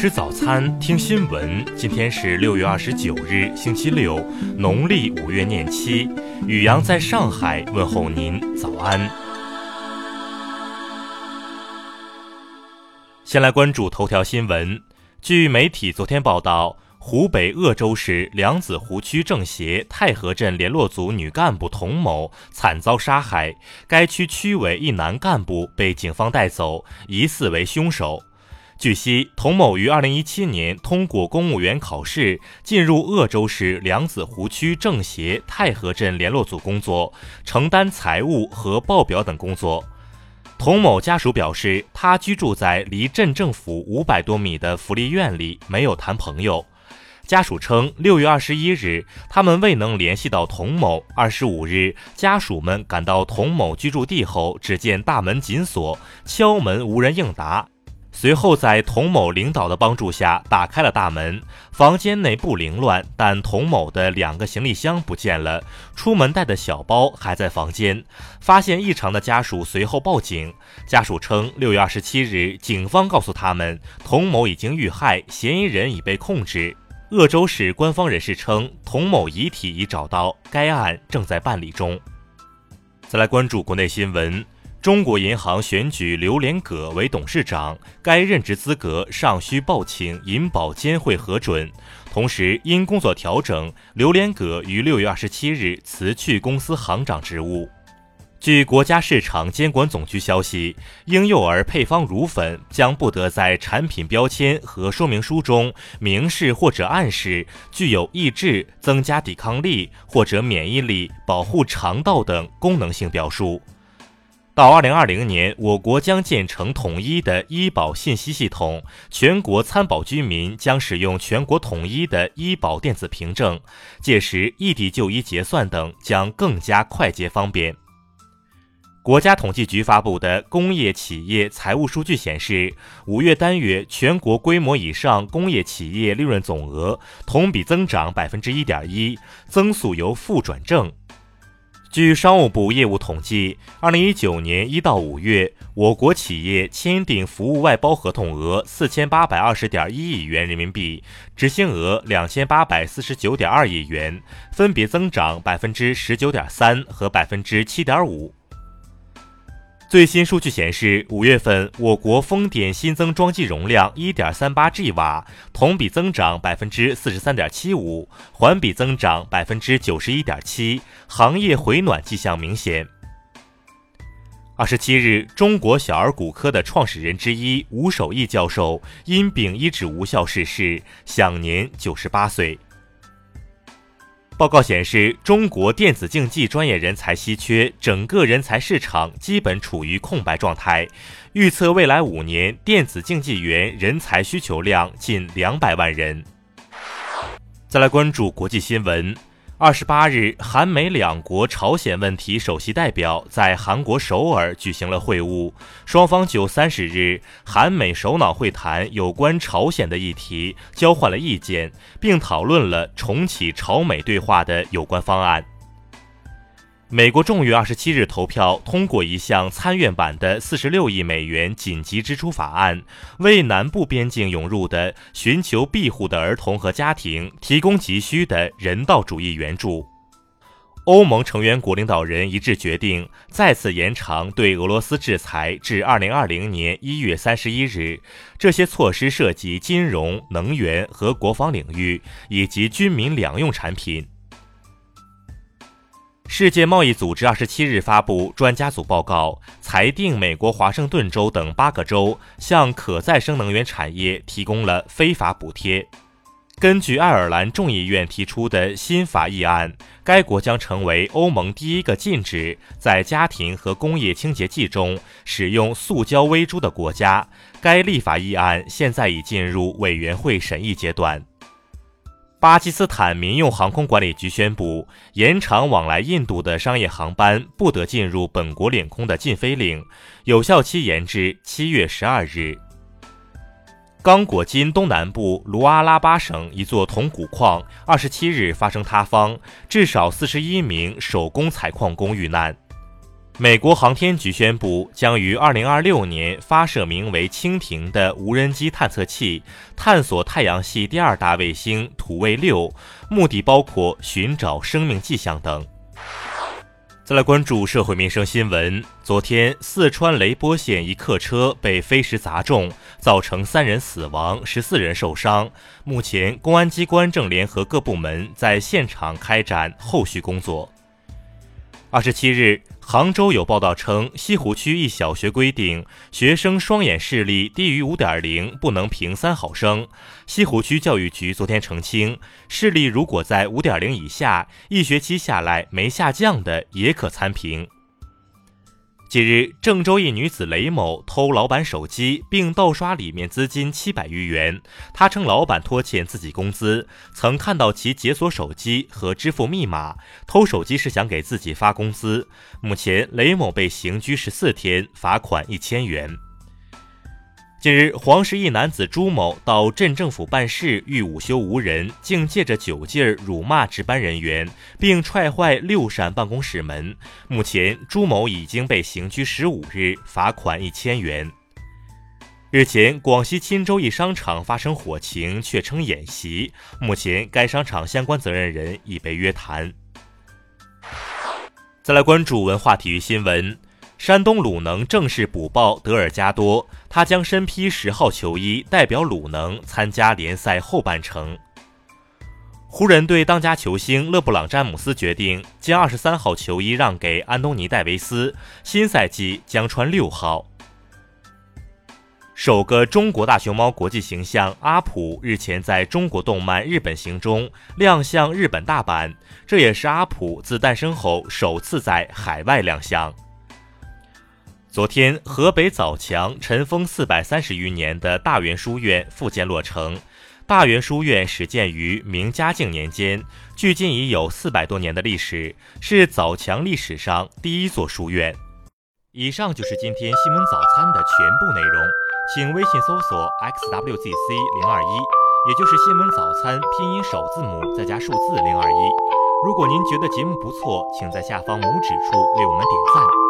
吃早餐，听新闻。今天是六月二十九日，星期六，农历五月廿七。雨阳在上海问候您，早安。先来关注头条新闻。据媒体昨天报道，湖北鄂州市梁子湖区政协太和镇联络组女干部童某惨遭杀害，该区区委一男干部被警方带走，疑似为凶手。据悉，童某于二零一七年通过公务员考试，进入鄂州市梁子湖区政协太和镇联络组工作，承担财务和报表等工作。童某家属表示，他居住在离镇政府五百多米的福利院里，没有谈朋友。家属称，六月二十一日，他们未能联系到童某。二十五日，家属们赶到童某居住地后，只见大门紧锁，敲门无人应答。随后，在童某领导的帮助下，打开了大门。房间内不凌乱，但童某的两个行李箱不见了，出门带的小包还在房间。发现异常的家属随后报警。家属称，六月二十七日，警方告诉他们，童某已经遇害，嫌疑人已被控制。鄂州市官方人士称，童某遗体已找到，该案正在办理中。再来关注国内新闻。中国银行选举刘连葛为董事长，该任职资格尚需报请银保监会核准。同时，因工作调整，刘连葛于六月二十七日辞去公司行长职务。据国家市场监管总局消息，婴幼儿配方乳粉将不得在产品标签和说明书中明示或者暗示具有抑制、增加抵抗力或者免疫力、保护肠道等功能性表述。到二零二零年，我国将建成统一的医保信息系统，全国参保居民将使用全国统一的医保电子凭证，届时异地就医结算等将更加快捷方便。国家统计局发布的工业企业财务数据显示，五月单月全国规模以上工业企业利润总额同比增长百分之一点一，增速由负转正。据商务部业务统计，二零一九年一到五月，我国企业签订服务外包合同额四千八百二十点一亿元人民币，执行额两千八百四十九点二亿元，分别增长百分之十九点三和百分之七点五。最新数据显示，五月份我国风电新增装机容量一点三八 G 瓦，同比增长百分之四十三点七五，环比增长百分之九十一点七，行业回暖迹象明显。二十七日，中国小儿骨科的创始人之一吴守义教授因病医治无效逝世，享年九十八岁。报告显示，中国电子竞技专业人才稀缺，整个人才市场基本处于空白状态。预测未来五年，电子竞技员人才需求量近两百万人。再来关注国际新闻。二十八日，韩美两国朝鲜问题首席代表在韩国首尔举行了会晤，双方就三十日韩美首脑会谈有关朝鲜的议题交换了意见，并讨论了重启朝美对话的有关方案。美国众议院二十七日投票通过一项参院版的四十六亿美元紧急支出法案，为南部边境涌入的寻求庇护的儿童和家庭提供急需的人道主义援助。欧盟成员国领导人一致决定再次延长对俄罗斯制裁至二零二零年一月三十一日。这些措施涉及金融、能源和国防领域，以及军民两用产品。世界贸易组织二十七日发布专家组报告，裁定美国华盛顿州等八个州向可再生能源产业提供了非法补贴。根据爱尔兰众议院提出的新法议案，该国将成为欧盟第一个禁止在家庭和工业清洁剂中使用塑胶微珠的国家。该立法议案现在已进入委员会审议阶段。巴基斯坦民用航空管理局宣布延长往来印度的商业航班不得进入本国领空的禁飞令，有效期延至七月十二日。刚果金东南部卢阿拉巴省一座铜钴矿，二十七日发生塌方，至少四十一名手工采矿工遇难。美国航天局宣布，将于2026年发射名为“蜻蜓”的无人机探测器，探索太阳系第二大卫星土卫六，目的包括寻找生命迹象等。再来关注社会民生新闻。昨天，四川雷波县一客车被飞石砸中，造成三人死亡，十四人受伤。目前，公安机关正联合各部门在现场开展后续工作。二十七日。杭州有报道称，西湖区一小学规定，学生双眼视力低于五点零不能评三好生。西湖区教育局昨天澄清，视力如果在五点零以下，一学期下来没下降的也可参评。近日，郑州一女子雷某偷老板手机，并盗刷里面资金七百余元。她称老板拖欠自己工资，曾看到其解锁手机和支付密码，偷手机是想给自己发工资。目前，雷某被刑拘十四天，罚款一千元。近日，黄石一男子朱某到镇政府办事，欲午休无人，竟借着酒劲儿辱骂值班人员，并踹坏六扇办公室门。目前，朱某已经被刑拘十五日，罚款一千元。日前，广西钦州一商场发生火情，却称演习。目前，该商场相关责任人已被约谈。再来关注文化体育新闻。山东鲁能正式补报德尔加多，他将身披十号球衣，代表鲁能参加联赛后半程。湖人队当家球星勒布朗·詹姆斯决定将二十三号球衣让给安东尼·戴维斯，新赛季将穿六号。首个中国大熊猫国际形象阿普日前在中国动漫日本行中亮相日本大阪，这也是阿普自诞生后首次在海外亮相。昨天，河北枣强尘封四百三十余年的大元书院复建落成。大元书院始建于明嘉靖年间，距今已有四百多年的历史，是枣强历史上第一座书院。以上就是今天新闻早餐的全部内容，请微信搜索 xwzc 零二一，也就是新闻早餐拼音首字母再加数字零二一。如果您觉得节目不错，请在下方拇指处为我们点赞。